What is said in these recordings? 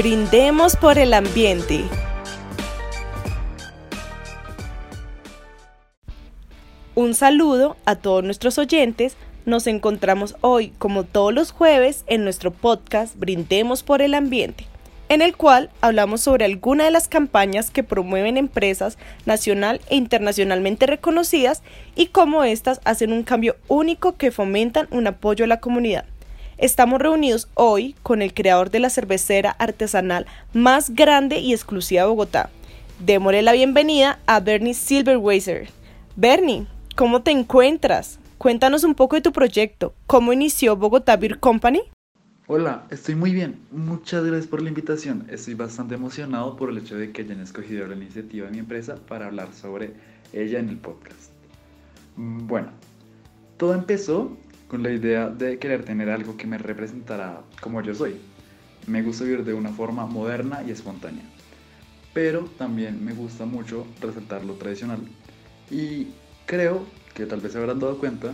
Brindemos por el ambiente. Un saludo a todos nuestros oyentes. Nos encontramos hoy, como todos los jueves, en nuestro podcast Brindemos por el Ambiente, en el cual hablamos sobre algunas de las campañas que promueven empresas nacional e internacionalmente reconocidas y cómo éstas hacen un cambio único que fomentan un apoyo a la comunidad. Estamos reunidos hoy con el creador de la cervecera artesanal más grande y exclusiva de Bogotá. Démosle la bienvenida a Bernie Silverweiser. Bernie, ¿cómo te encuentras? Cuéntanos un poco de tu proyecto. ¿Cómo inició Bogotá Beer Company? Hola, estoy muy bien. Muchas gracias por la invitación. Estoy bastante emocionado por el hecho de que hayan escogido la iniciativa de mi empresa para hablar sobre ella en el podcast. Mm, bueno, todo empezó con la idea de querer tener algo que me representara como yo soy. Me gusta vivir de una forma moderna y espontánea, pero también me gusta mucho resaltar lo tradicional. Y creo que tal vez se habrán dado cuenta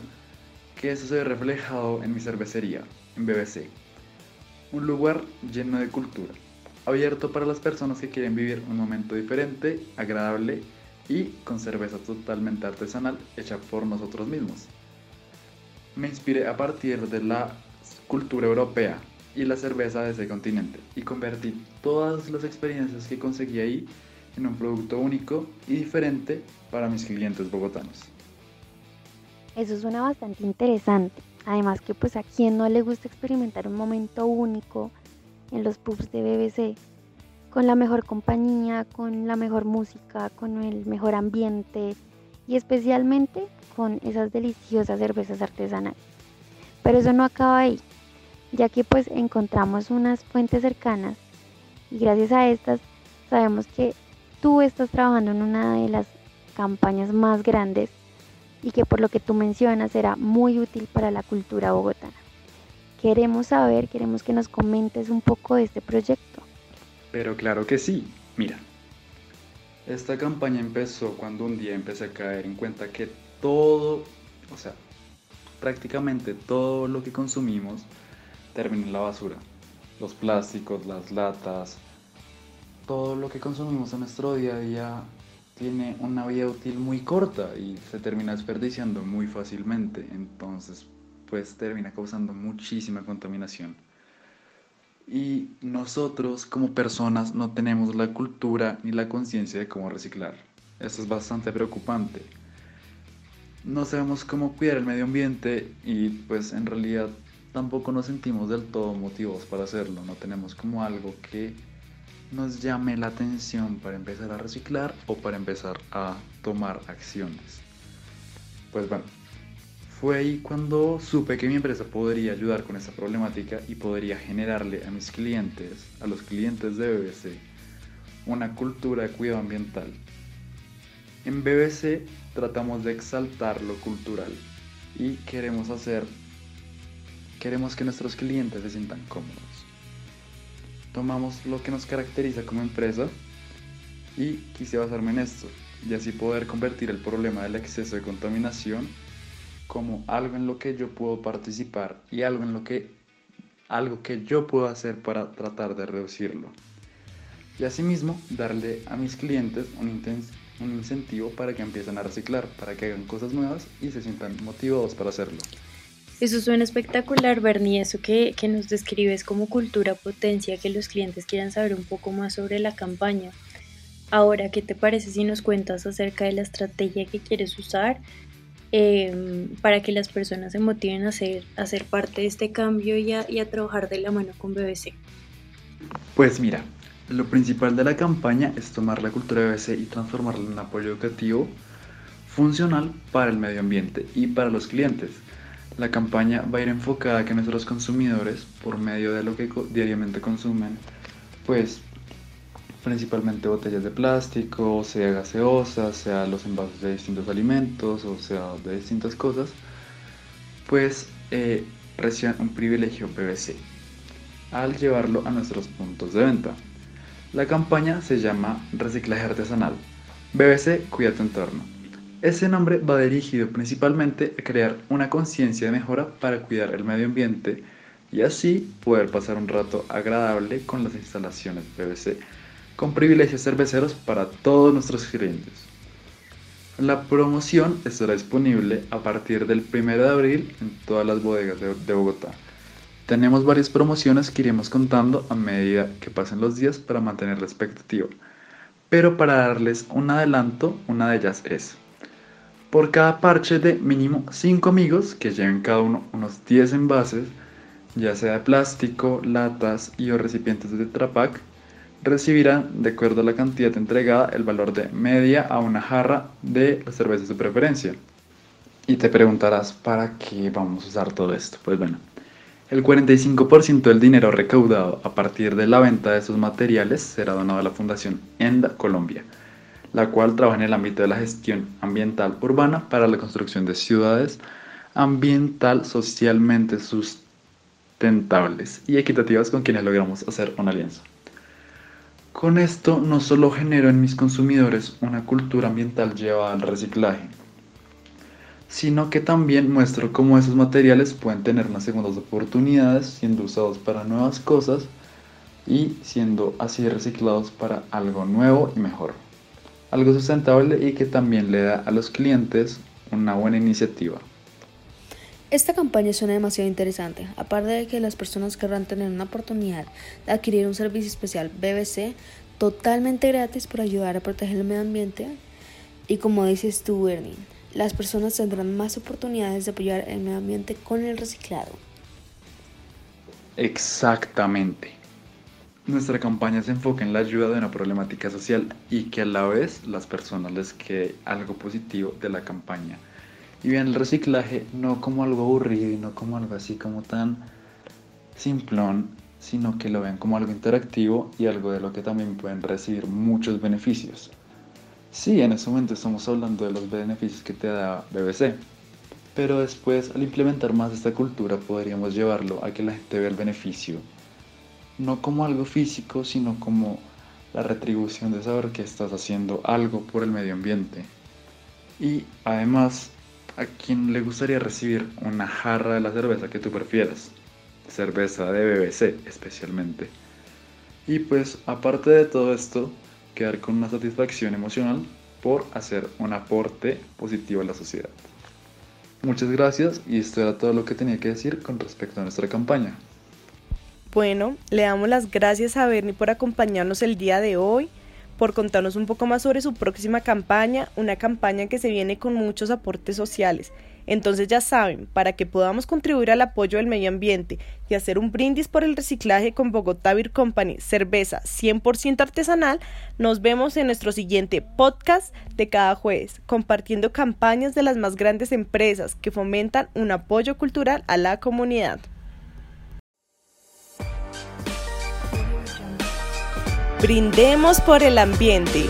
que eso se ve reflejado en mi cervecería, en BBC. Un lugar lleno de cultura, abierto para las personas que quieren vivir un momento diferente, agradable y con cerveza totalmente artesanal hecha por nosotros mismos me inspiré a partir de la cultura europea y la cerveza de ese continente y convertí todas las experiencias que conseguí ahí en un producto único y diferente para mis clientes bogotanos. Eso suena bastante interesante. Además que pues a quien no le gusta experimentar un momento único en los pubs de BBC, con la mejor compañía, con la mejor música, con el mejor ambiente y especialmente con esas deliciosas cervezas artesanales. Pero eso no acaba ahí, ya que pues encontramos unas fuentes cercanas y gracias a estas sabemos que tú estás trabajando en una de las campañas más grandes y que por lo que tú mencionas será muy útil para la cultura bogotana. Queremos saber, queremos que nos comentes un poco de este proyecto. Pero claro que sí, mira. Esta campaña empezó cuando un día empecé a caer en cuenta que todo, o sea, prácticamente todo lo que consumimos termina en la basura. Los plásticos, las latas, todo lo que consumimos en nuestro día a día tiene una vida útil muy corta y se termina desperdiciando muy fácilmente. Entonces, pues termina causando muchísima contaminación. Y nosotros como personas no tenemos la cultura ni la conciencia de cómo reciclar. Eso es bastante preocupante no sabemos cómo cuidar el medio ambiente y pues en realidad tampoco nos sentimos del todo motivados para hacerlo, no tenemos como algo que nos llame la atención para empezar a reciclar o para empezar a tomar acciones. Pues bueno, fue ahí cuando supe que mi empresa podría ayudar con esa problemática y podría generarle a mis clientes, a los clientes de BBC, una cultura de cuidado ambiental. En BBC tratamos de exaltar lo cultural y queremos hacer, queremos que nuestros clientes se sientan cómodos. Tomamos lo que nos caracteriza como empresa y quise basarme en esto y así poder convertir el problema del exceso de contaminación como algo en lo que yo puedo participar y algo en lo que algo que yo puedo hacer para tratar de reducirlo. Y asimismo darle a mis clientes un, un incentivo para que empiecen a reciclar, para que hagan cosas nuevas y se sientan motivados para hacerlo. Eso suena espectacular, Bernie, eso que, que nos describes como cultura potencia, que los clientes quieran saber un poco más sobre la campaña. Ahora, ¿qué te parece si nos cuentas acerca de la estrategia que quieres usar em, para que las personas se motiven a ser, a ser parte de este cambio y a, trabajar de la mano con BBC? Pues mira, lo principal de la campaña es tomar la cultura BBC y transformarla en un apoyo educativo funcional para el medio ambiente y para los clientes. La campaña va a ir enfocada a que nuestros consumidores, por medio de lo que diariamente consumen, pues principalmente botellas de plástico, sea gaseosa, sea los envases de distintos alimentos o sea de distintas cosas, pues eh, un privilegio BBC al llevarlo a nuestros puntos de venta. La campaña se llama Reciclaje Artesanal. BBC Cuida tu entorno. Ese nombre va dirigido principalmente a crear una conciencia de mejora para cuidar el medio ambiente y así poder pasar un rato agradable con las instalaciones BBC con privilegios cerveceros para todos nuestros clientes. La promoción estará disponible a partir del 1 de abril en todas las bodegas de, Bogotá. Tenemos varias promociones que iremos contando a medida que pasen los días para mantener la expectativa. Pero para darles un adelanto, una de ellas es por cada parche de mínimo 5 amigos que lleven cada uno unos 10 envases, ya sea de plástico, latas y o recipientes de Tetra recibirán, de acuerdo a la cantidad entregada, el valor de media a una jarra de la cerveza de preferencia. Y te preguntarás, ¿para qué vamos a usar todo esto? Pues bueno, el 45% del dinero recaudado a partir de la venta de esos materiales será donado a la Fundación ENDA Colombia, la cual trabaja en el ámbito de la gestión ambiental urbana para la construcción de ciudades ambiental socialmente sustentables y equitativas con quienes logramos hacer una alianza. Con esto no solo genero en mis consumidores una cultura ambiental llevada al reciclaje, sino que también muestro cómo esos materiales pueden tener unas segundas oportunidades siendo usados para nuevas cosas y siendo así reciclados para algo nuevo y mejor. Algo sustentable y que también le da a los clientes una buena iniciativa. Esta campaña suena demasiado interesante, aparte de que las personas querrán tener una oportunidad de adquirir un servicio especial BBC totalmente gratis para ayudar a proteger el medio ambiente. Y como dices tú, Bernie, las personas tendrán más oportunidades de apoyar el medio ambiente con el reciclado. Exactamente. Nuestra campaña se enfoca en la ayuda de una problemática social y que a la vez las personas les quede algo positivo de la campaña y vean el reciclaje no como algo aburrido y no como algo así como tan simplón, sino que lo vean como algo interactivo y algo de lo que también pueden recibir muchos beneficios. Sí, en ese momento estamos hablando de los beneficios que te da BBC, pero después al implementar más esta cultura podríamos llevarlo a que la gente vea el beneficio, no como algo físico, sino como la retribución de saber que estás haciendo algo por el medio ambiente. Y además ¿A quién le gustaría recibir una jarra de la cerveza que tú prefieras? Cerveza de BBC especialmente. Y pues aparte de todo esto, quedar con una satisfacción emocional por hacer un aporte positivo a la sociedad. Muchas gracias y esto era todo lo que tenía que decir con respecto a nuestra campaña. Bueno, le damos las gracias a Bernie por acompañarnos el día de hoy por contarnos un poco más sobre su próxima campaña, una campaña que se viene con muchos aportes sociales. Entonces ya saben, para que podamos contribuir al apoyo del medio ambiente y hacer un brindis por el reciclaje con Bogotá Beer Company, cerveza 100% artesanal, nos vemos en nuestro siguiente podcast de cada jueves, compartiendo campañas de las más grandes empresas que fomentan un apoyo cultural a la comunidad. Brindemos por el ambiente.